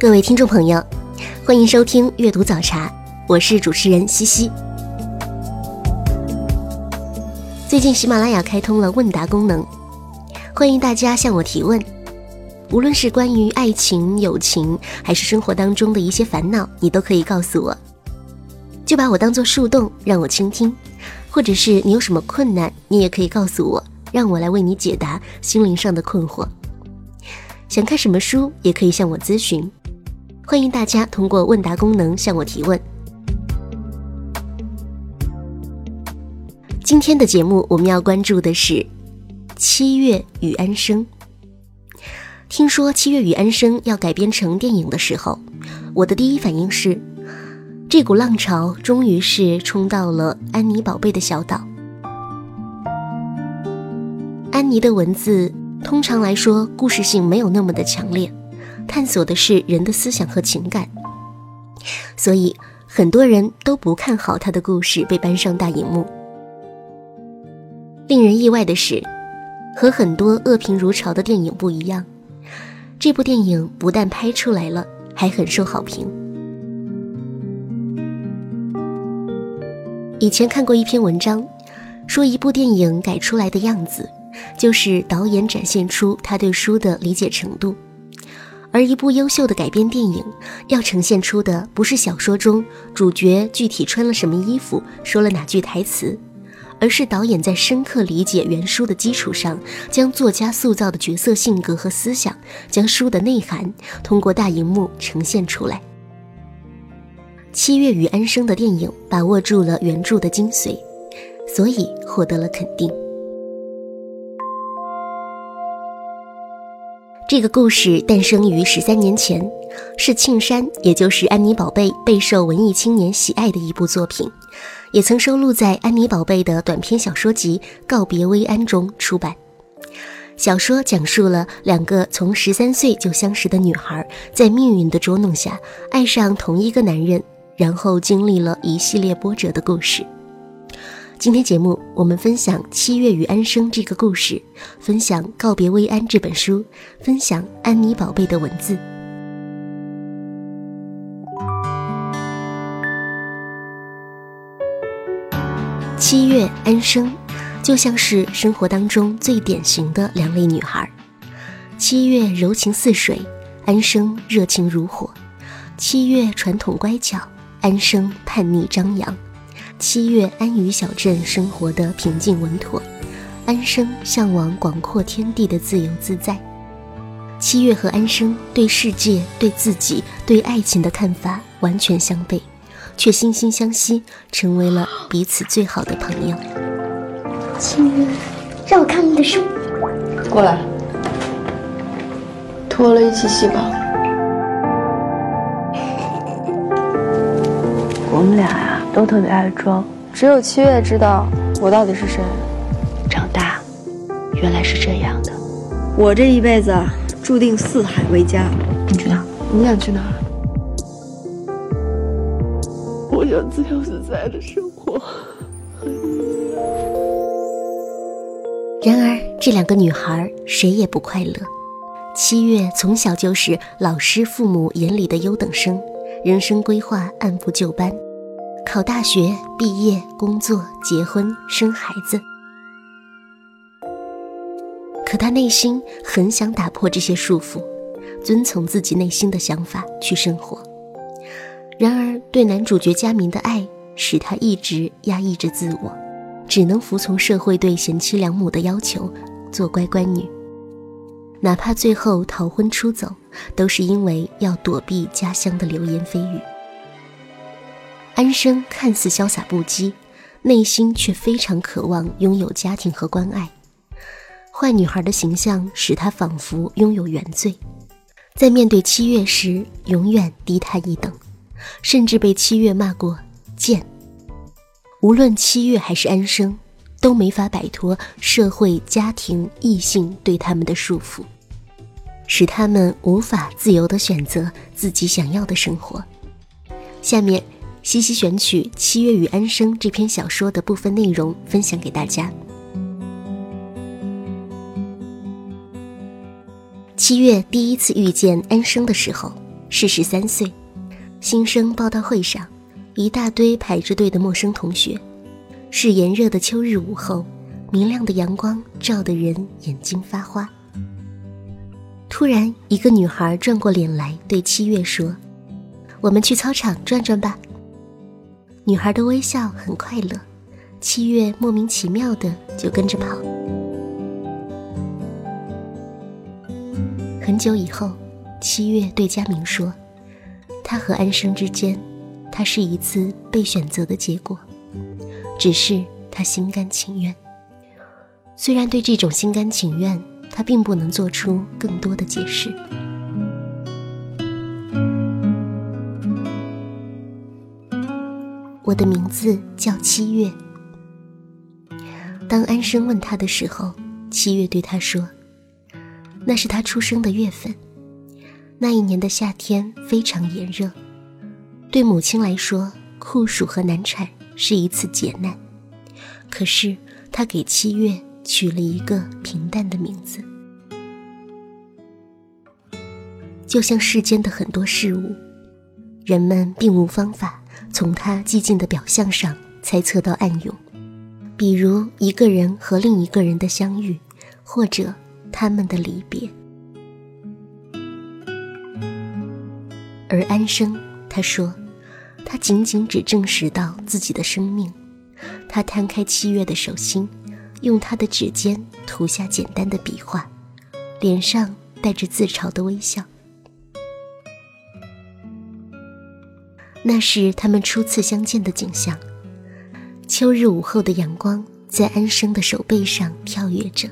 各位听众朋友，欢迎收听阅读早茶，我是主持人西西。最近喜马拉雅开通了问答功能，欢迎大家向我提问，无论是关于爱情、友情，还是生活当中的一些烦恼，你都可以告诉我。就把我当做树洞，让我倾听；或者是你有什么困难，你也可以告诉我，让我来为你解答心灵上的困惑。想看什么书，也可以向我咨询。欢迎大家通过问答功能向我提问。今天的节目我们要关注的是《七月与安生》。听说《七月与安生》要改编成电影的时候，我的第一反应是，这股浪潮终于是冲到了安妮宝贝的小岛。安妮的文字通常来说故事性没有那么的强烈。探索的是人的思想和情感，所以很多人都不看好他的故事被搬上大荧幕。令人意外的是，和很多恶评如潮的电影不一样，这部电影不但拍出来了，还很受好评。以前看过一篇文章，说一部电影改出来的样子，就是导演展现出他对书的理解程度。而一部优秀的改编电影，要呈现出的不是小说中主角具体穿了什么衣服、说了哪句台词，而是导演在深刻理解原书的基础上，将作家塑造的角色性格和思想，将书的内涵通过大荧幕呈现出来。七月与安生的电影把握住了原著的精髓，所以获得了肯定。这个故事诞生于十三年前，是庆山，也就是安妮宝贝备受文艺青年喜爱的一部作品，也曾收录在安妮宝贝的短篇小说集《告别薇安》中出版。小说讲述了两个从十三岁就相识的女孩，在命运的捉弄下爱上同一个男人，然后经历了一系列波折的故事。今天节目，我们分享《七月与安生》这个故事，分享《告别薇安》这本书，分享安妮宝贝的文字。七月安生，就像是生活当中最典型的两类女孩。七月柔情似水，安生热情如火。七月传统乖巧，安生叛逆张扬。七月安于小镇生活的平静稳妥，安生向往广阔天地的自由自在。七月和安生对世界、对自己、对爱情的看法完全相悖，却惺惺相惜，成为了彼此最好的朋友。七月，让我看你的书。过来，脱了一起洗吧。我们俩呀。都特别爱装，只有七月知道我到底是谁。长大，原来是这样的。我这一辈子注定四海为家。你去哪？你想去哪？我想自由自在的生活。然而，这两个女孩谁也不快乐。七月从小就是老师、父母眼里的优等生，人生规划按部就班。考大学、毕业、工作、结婚、生孩子，可他内心很想打破这些束缚，遵从自己内心的想法去生活。然而，对男主角佳明的爱使他一直压抑着自我，只能服从社会对贤妻良母的要求，做乖乖女。哪怕最后逃婚出走，都是因为要躲避家乡的流言蜚语。安生看似潇洒不羁，内心却非常渴望拥有家庭和关爱。坏女孩的形象使她仿佛拥有原罪，在面对七月时永远低他一等，甚至被七月骂过贱。无论七月还是安生，都没法摆脱社会、家庭、异性对他们的束缚，使他们无法自由地选择自己想要的生活。下面。西西选取《七月与安生》这篇小说的部分内容分享给大家。七月第一次遇见安生的时候是十三岁，新生报道会上，一大堆排着队的陌生同学，是炎热的秋日午后，明亮的阳光照得人眼睛发花。突然，一个女孩转过脸来对七月说：“我们去操场转转吧。”女孩的微笑很快乐，七月莫名其妙的就跟着跑。很久以后，七月对佳明说：“他和安生之间，他是一次被选择的结果，只是他心甘情愿。虽然对这种心甘情愿，他并不能做出更多的解释。”我的名字叫七月。当安生问他的时候，七月对他说：“那是他出生的月份。那一年的夏天非常炎热，对母亲来说，酷暑和难产是一次劫难。可是他给七月取了一个平淡的名字，就像世间的很多事物，人们并无方法。”从他寂静的表象上猜测到暗涌，比如一个人和另一个人的相遇，或者他们的离别。而安生，他说，他仅仅只证实到自己的生命。他摊开七月的手心，用他的指尖涂下简单的笔画，脸上带着自嘲的微笑。那是他们初次相见的景象。秋日午后的阳光在安生的手背上跳跃着，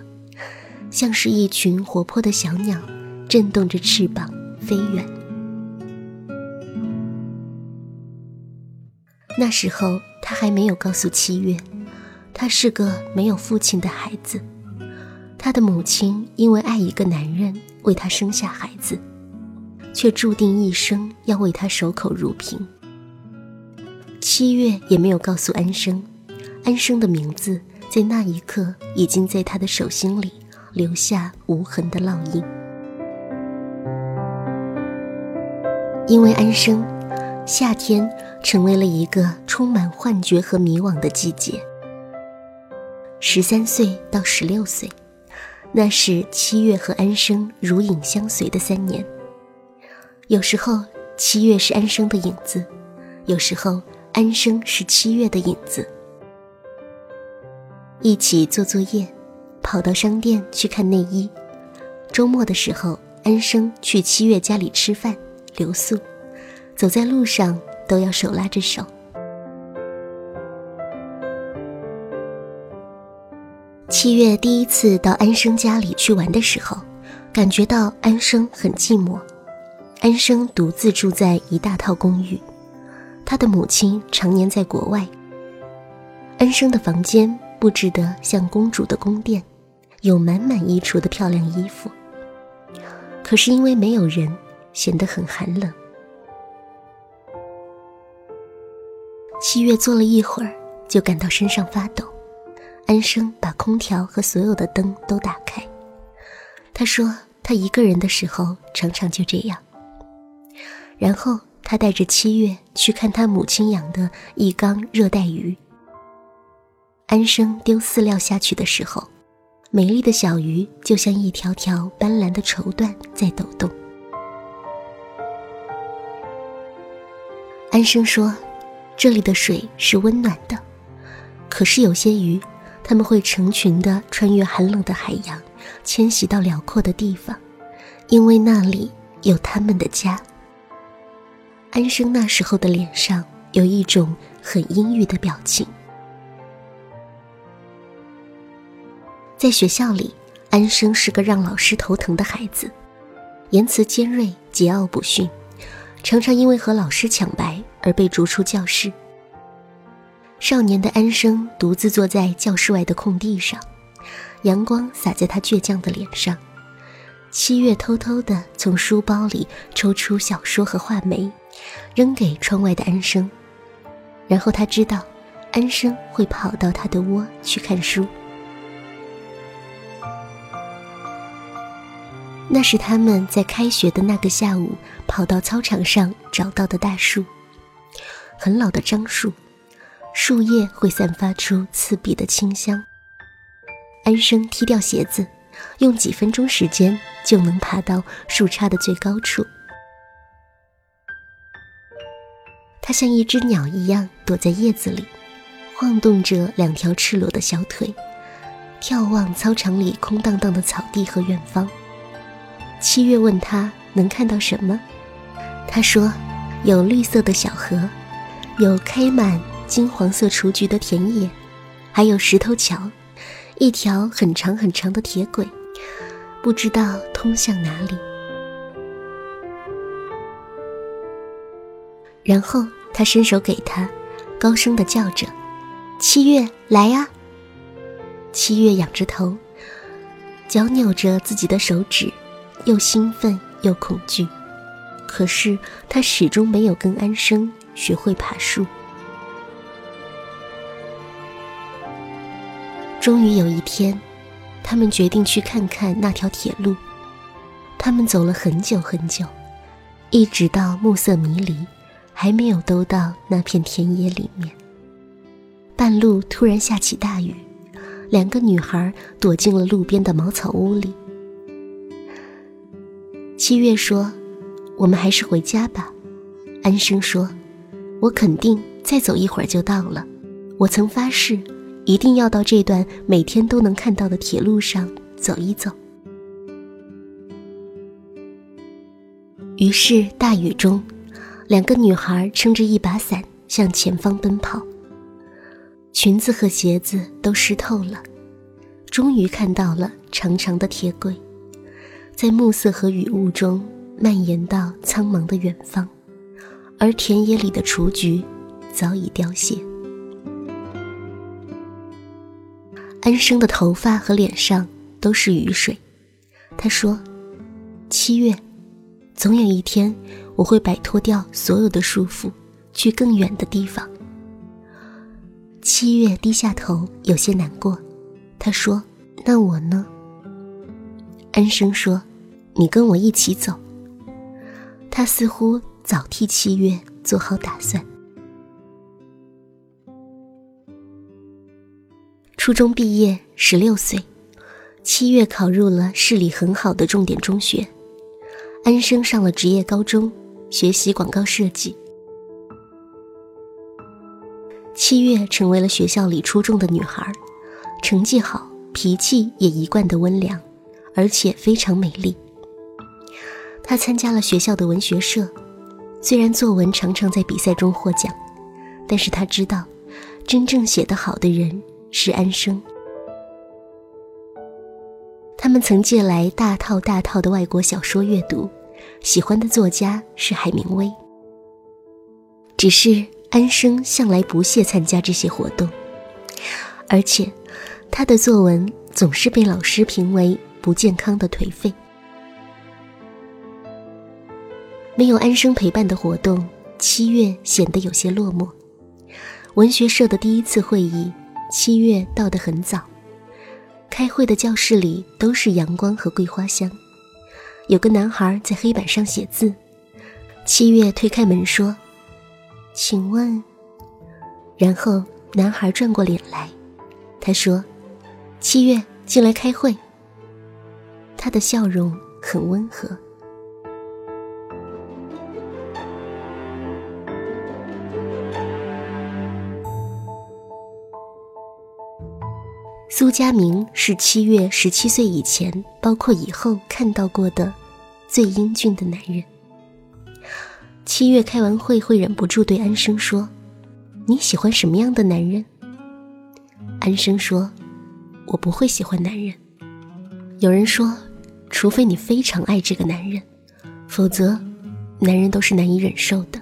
像是一群活泼的小鸟，震动着翅膀飞远。那时候他还没有告诉七月，他是个没有父亲的孩子。他的母亲因为爱一个男人，为他生下孩子，却注定一生要为他守口如瓶。七月也没有告诉安生，安生的名字在那一刻已经在他的手心里留下无痕的烙印。因为安生，夏天成为了一个充满幻觉和迷惘的季节。十三岁到十六岁，那是七月和安生如影相随的三年。有时候，七月是安生的影子；有时候，安生是七月的影子，一起做作业，跑到商店去看内衣。周末的时候，安生去七月家里吃饭留宿，走在路上都要手拉着手。七月第一次到安生家里去玩的时候，感觉到安生很寂寞。安生独自住在一大套公寓。他的母亲常年在国外。安生的房间布置得像公主的宫殿，有满满衣橱的漂亮衣服。可是因为没有人，显得很寒冷。七月坐了一会儿，就感到身上发抖。安生把空调和所有的灯都打开。他说：“他一个人的时候，常常就这样。”然后。他带着七月去看他母亲养的一缸热带鱼。安生丢饲料下去的时候，美丽的小鱼就像一条条斑斓的绸缎在抖动。安生说：“这里的水是温暖的，可是有些鱼，他们会成群的穿越寒冷的海洋，迁徙到辽阔的地方，因为那里有他们的家。”安生那时候的脸上有一种很阴郁的表情。在学校里，安生是个让老师头疼的孩子，言辞尖锐，桀骜不驯，常常因为和老师抢白而被逐出教室。少年的安生独自坐在教室外的空地上，阳光洒在他倔强的脸上。七月偷偷地从书包里抽出小说和画眉，扔给窗外的安生。然后他知道，安生会跑到他的窝去看书。那是他们在开学的那个下午跑到操场上找到的大树，很老的樟树，树叶会散发出刺鼻的清香。安生踢掉鞋子，用几分钟时间就能爬到树杈的最高处。它像一只鸟一样躲在叶子里，晃动着两条赤裸的小腿，眺望操场里空荡荡的草地和远方。七月问他能看到什么，他说：“有绿色的小河，有开满金黄色雏菊的田野，还有石头桥，一条很长很长的铁轨，不知道通向哪里。”然后。他伸手给他，高声的叫着：“七月，来呀！”七月仰着头，脚扭着自己的手指，又兴奋又恐惧。可是他始终没有跟安生学会爬树。终于有一天，他们决定去看看那条铁路。他们走了很久很久，一直到暮色迷离。还没有兜到那片田野里面，半路突然下起大雨，两个女孩躲进了路边的茅草屋里。七月说：“我们还是回家吧。”安生说：“我肯定再走一会儿就到了。我曾发誓，一定要到这段每天都能看到的铁路上走一走。”于是大雨中。两个女孩撑着一把伞向前方奔跑，裙子和鞋子都湿透了。终于看到了长长的铁轨，在暮色和雨雾中蔓延到苍茫的远方，而田野里的雏菊早已凋谢。安生的头发和脸上都是雨水，他说：“七月，总有一天。”我会摆脱掉所有的束缚，去更远的地方。七月低下头，有些难过。他说：“那我呢？”安生说：“你跟我一起走。”他似乎早替七月做好打算。初中毕业，十六岁，七月考入了市里很好的重点中学，安生上了职业高中。学习广告设计，七月成为了学校里出众的女孩，成绩好，脾气也一贯的温良，而且非常美丽。她参加了学校的文学社，虽然作文常常在比赛中获奖，但是她知道，真正写得好的人是安生。他们曾借来大套大套的外国小说阅读。喜欢的作家是海明威，只是安生向来不屑参加这些活动，而且他的作文总是被老师评为不健康的颓废。没有安生陪伴的活动，七月显得有些落寞。文学社的第一次会议，七月到得很早，开会的教室里都是阳光和桂花香。有个男孩在黑板上写字，七月推开门说：“请问。”然后男孩转过脸来，他说：“七月进来开会。”他的笑容很温和。苏佳明是七月十七岁以前，包括以后看到过的最英俊的男人。七月开完会会忍不住对安生说：“你喜欢什么样的男人？”安生说：“我不会喜欢男人。”有人说，除非你非常爱这个男人，否则，男人都是难以忍受的。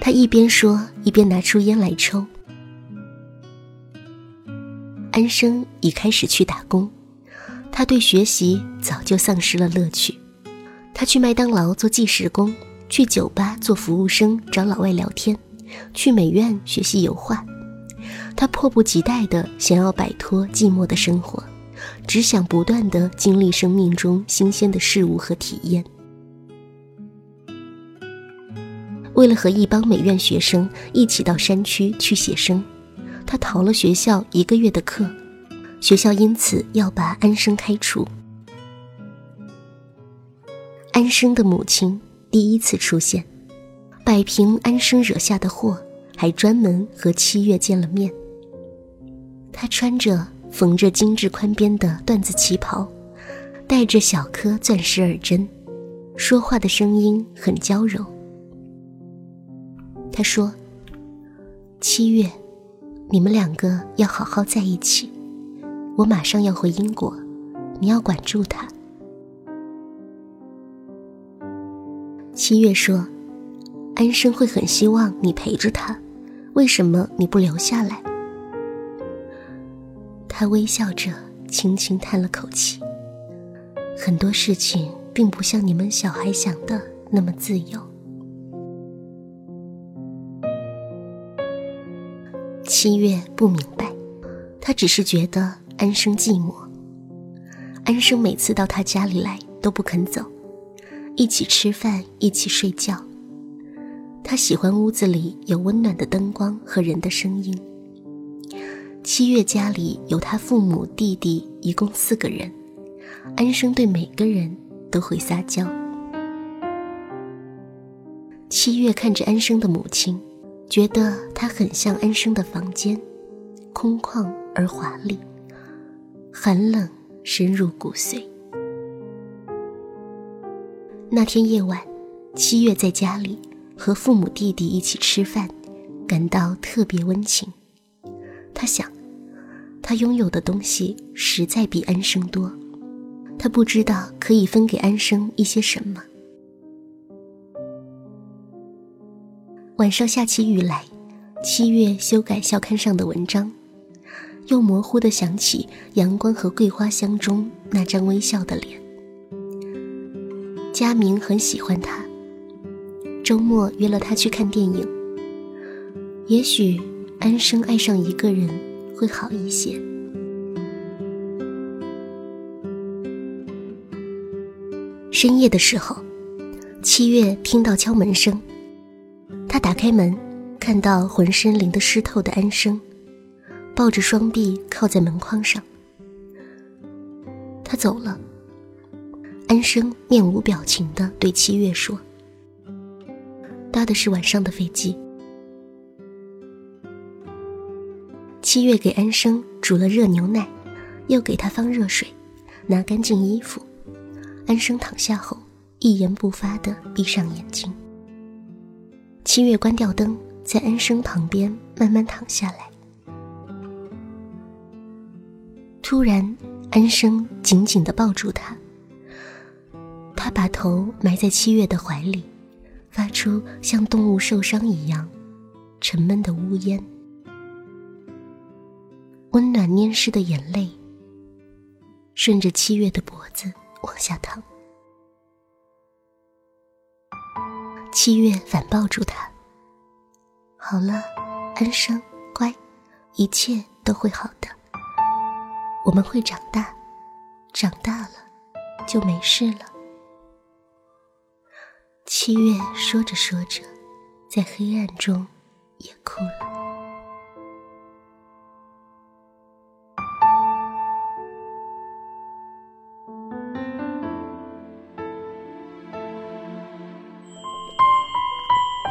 他一边说，一边拿出烟来抽。安生已开始去打工，他对学习早就丧失了乐趣。他去麦当劳做计时工，去酒吧做服务生找老外聊天，去美院学习油画。他迫不及待地想要摆脱寂寞的生活，只想不断地经历生命中新鲜的事物和体验。为了和一帮美院学生一起到山区去写生，他逃了学校一个月的课，学校因此要把安生开除。安生的母亲第一次出现，摆平安生惹下的祸，还专门和七月见了面。她穿着缝着精致宽边的缎子旗袍，戴着小颗钻石耳针，说话的声音很娇柔。他说：“七月，你们两个要好好在一起。我马上要回英国，你要管住他。”七月说：“安生会很希望你陪着他，为什么你不留下来？”他微笑着，轻轻叹了口气。很多事情并不像你们小孩想的那么自由。七月不明白，他只是觉得安生寂寞。安生每次到他家里来都不肯走，一起吃饭，一起睡觉。他喜欢屋子里有温暖的灯光和人的声音。七月家里有他父母、弟弟，一共四个人。安生对每个人都会撒娇。七月看着安生的母亲。觉得他很像安生的房间，空旷而华丽，寒冷深入骨髓。那天夜晚，七月在家里和父母弟弟一起吃饭，感到特别温情。他想，他拥有的东西实在比安生多，他不知道可以分给安生一些什么。晚上下起雨来，七月修改校刊上的文章，又模糊的想起阳光和桂花香中那张微笑的脸。佳明很喜欢他，周末约了他去看电影。也许安生爱上一个人会好一些。深夜的时候，七月听到敲门声。他打开门，看到浑身淋得湿透的安生，抱着双臂靠在门框上。他走了。安生面无表情地对七月说：“搭的是晚上的飞机。”七月给安生煮了热牛奶，又给他放热水，拿干净衣服。安生躺下后，一言不发地闭上眼睛。七月关掉灯，在安生旁边慢慢躺下来。突然，安生紧紧地抱住他，他把头埋在七月的怀里，发出像动物受伤一样沉闷的呜咽。温暖黏湿的眼泪顺着七月的脖子往下淌。七月反抱住他。好了，安生，乖，一切都会好的。我们会长大，长大了就没事了。七月说着说着，在黑暗中也哭了。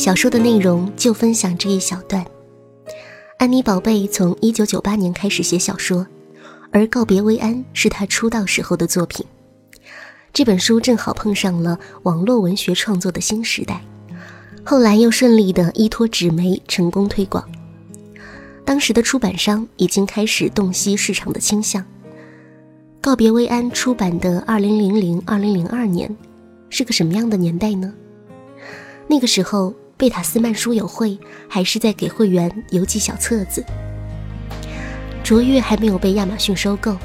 小说的内容就分享这一小段。安妮宝贝从一九九八年开始写小说，而《告别薇安》是她出道时候的作品。这本书正好碰上了网络文学创作的新时代，后来又顺利的依托纸媒成功推广。当时的出版商已经开始洞悉市场的倾向。《告别薇安》出版的二零零零二零零二年，是个什么样的年代呢？那个时候，贝塔斯曼书友会还是在给会员邮寄小册子。卓越还没有被亚马逊收购，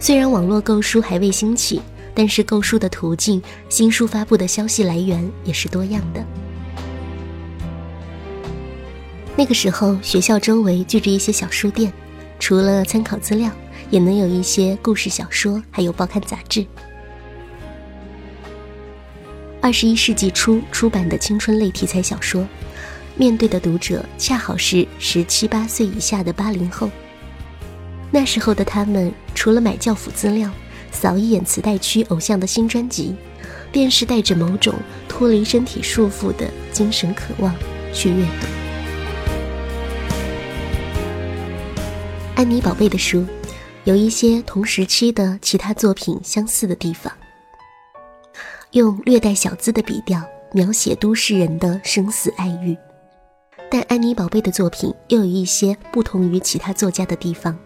虽然网络购书还未兴起。但是购书的途径、新书发布的消息来源也是多样的。那个时候，学校周围聚着一些小书店，除了参考资料，也能有一些故事小说，还有报刊杂志。二十一世纪初出版的青春类题材小说，面对的读者恰好是十七八岁以下的八零后。那时候的他们，除了买教辅资料。扫一眼磁带区偶像的新专辑，便是带着某种脱离身体束缚的精神渴望去阅读。安妮宝贝的书，有一些同时期的其他作品相似的地方，用略带小资的笔调描写都市人的生死爱欲，但安妮宝贝的作品又有一些不同于其他作家的地方。《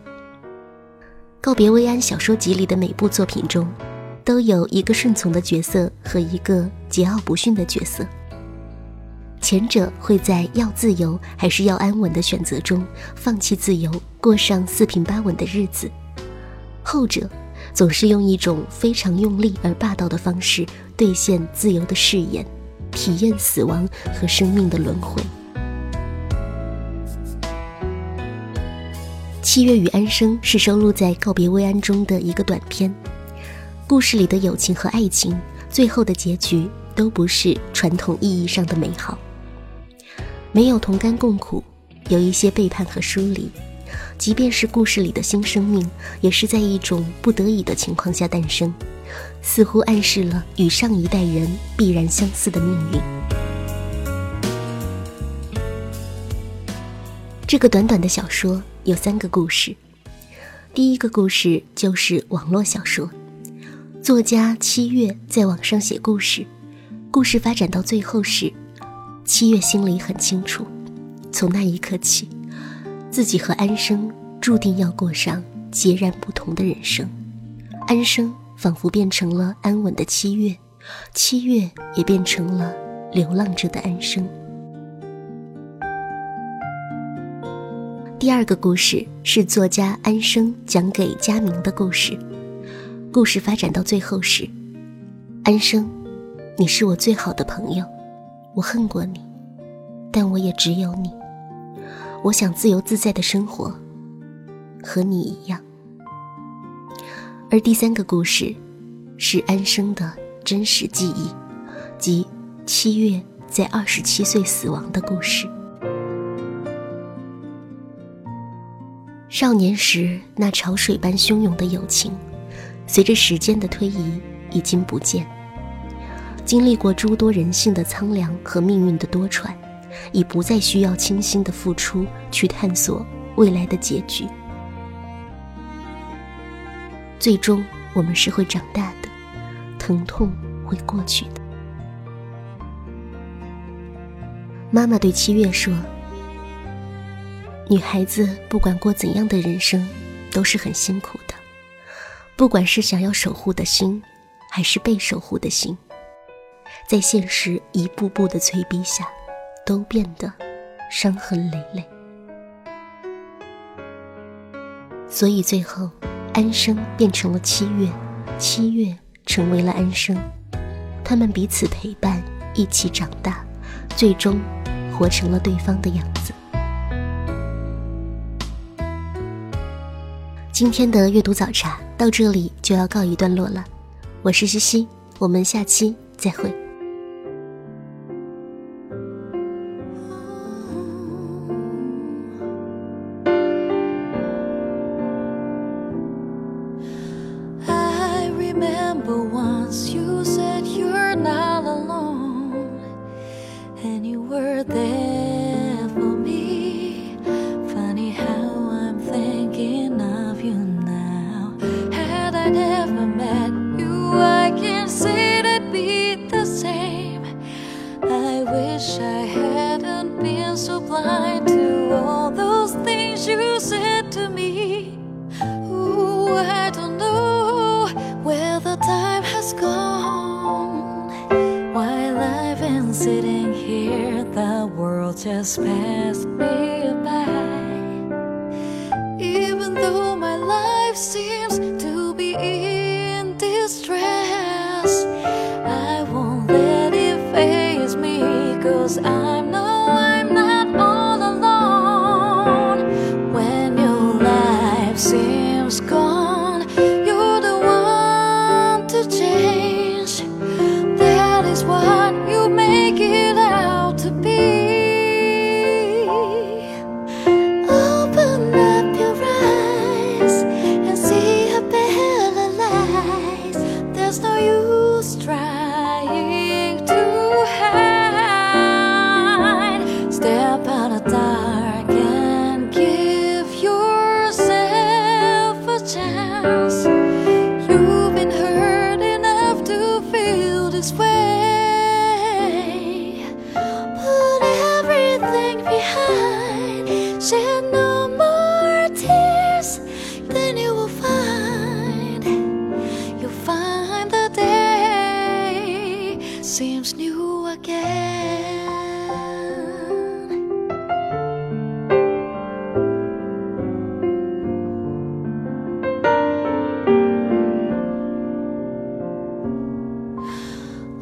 告别薇安》小说集里的每部作品中，都有一个顺从的角色和一个桀骜不驯的角色。前者会在要自由还是要安稳的选择中放弃自由，过上四平八稳的日子；后者总是用一种非常用力而霸道的方式兑现自由的誓言，体验死亡和生命的轮回。七月与安生是收录在《告别薇安》中的一个短片。故事里的友情和爱情，最后的结局都不是传统意义上的美好。没有同甘共苦，有一些背叛和疏离。即便是故事里的新生命，也是在一种不得已的情况下诞生，似乎暗示了与上一代人必然相似的命运。这个短短的小说。有三个故事，第一个故事就是网络小说，作家七月在网上写故事，故事发展到最后时，七月心里很清楚，从那一刻起，自己和安生注定要过上截然不同的人生，安生仿佛变成了安稳的七月，七月也变成了流浪者的安生。第二个故事是作家安生讲给佳明的故事。故事发展到最后时，安生，你是我最好的朋友，我恨过你，但我也只有你。我想自由自在的生活，和你一样。而第三个故事，是安生的真实记忆，即七月在二十七岁死亡的故事。少年时那潮水般汹涌的友情，随着时间的推移已经不见。经历过诸多人性的苍凉和命运的多舛，已不再需要倾心的付出去探索未来的结局。最终，我们是会长大的，疼痛会过去的。妈妈对七月说。女孩子不管过怎样的人生，都是很辛苦的。不管是想要守护的心，还是被守护的心，在现实一步步的催逼下，都变得伤痕累累。所以最后，安生变成了七月，七月成为了安生，他们彼此陪伴，一起长大，最终活成了对方的样子。今天的阅读早茶到这里就要告一段落了，我是西西，我们下期再会。were there. just passed me.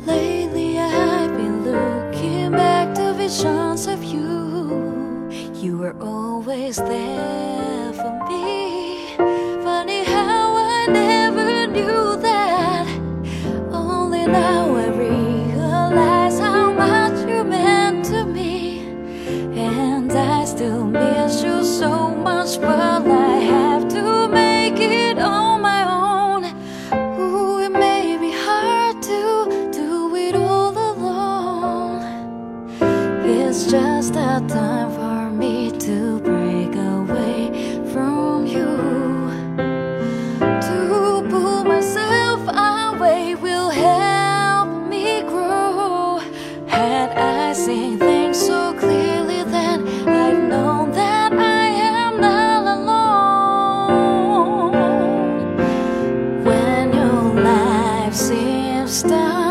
Lately I've been looking back to visions of you. You were always there. I've.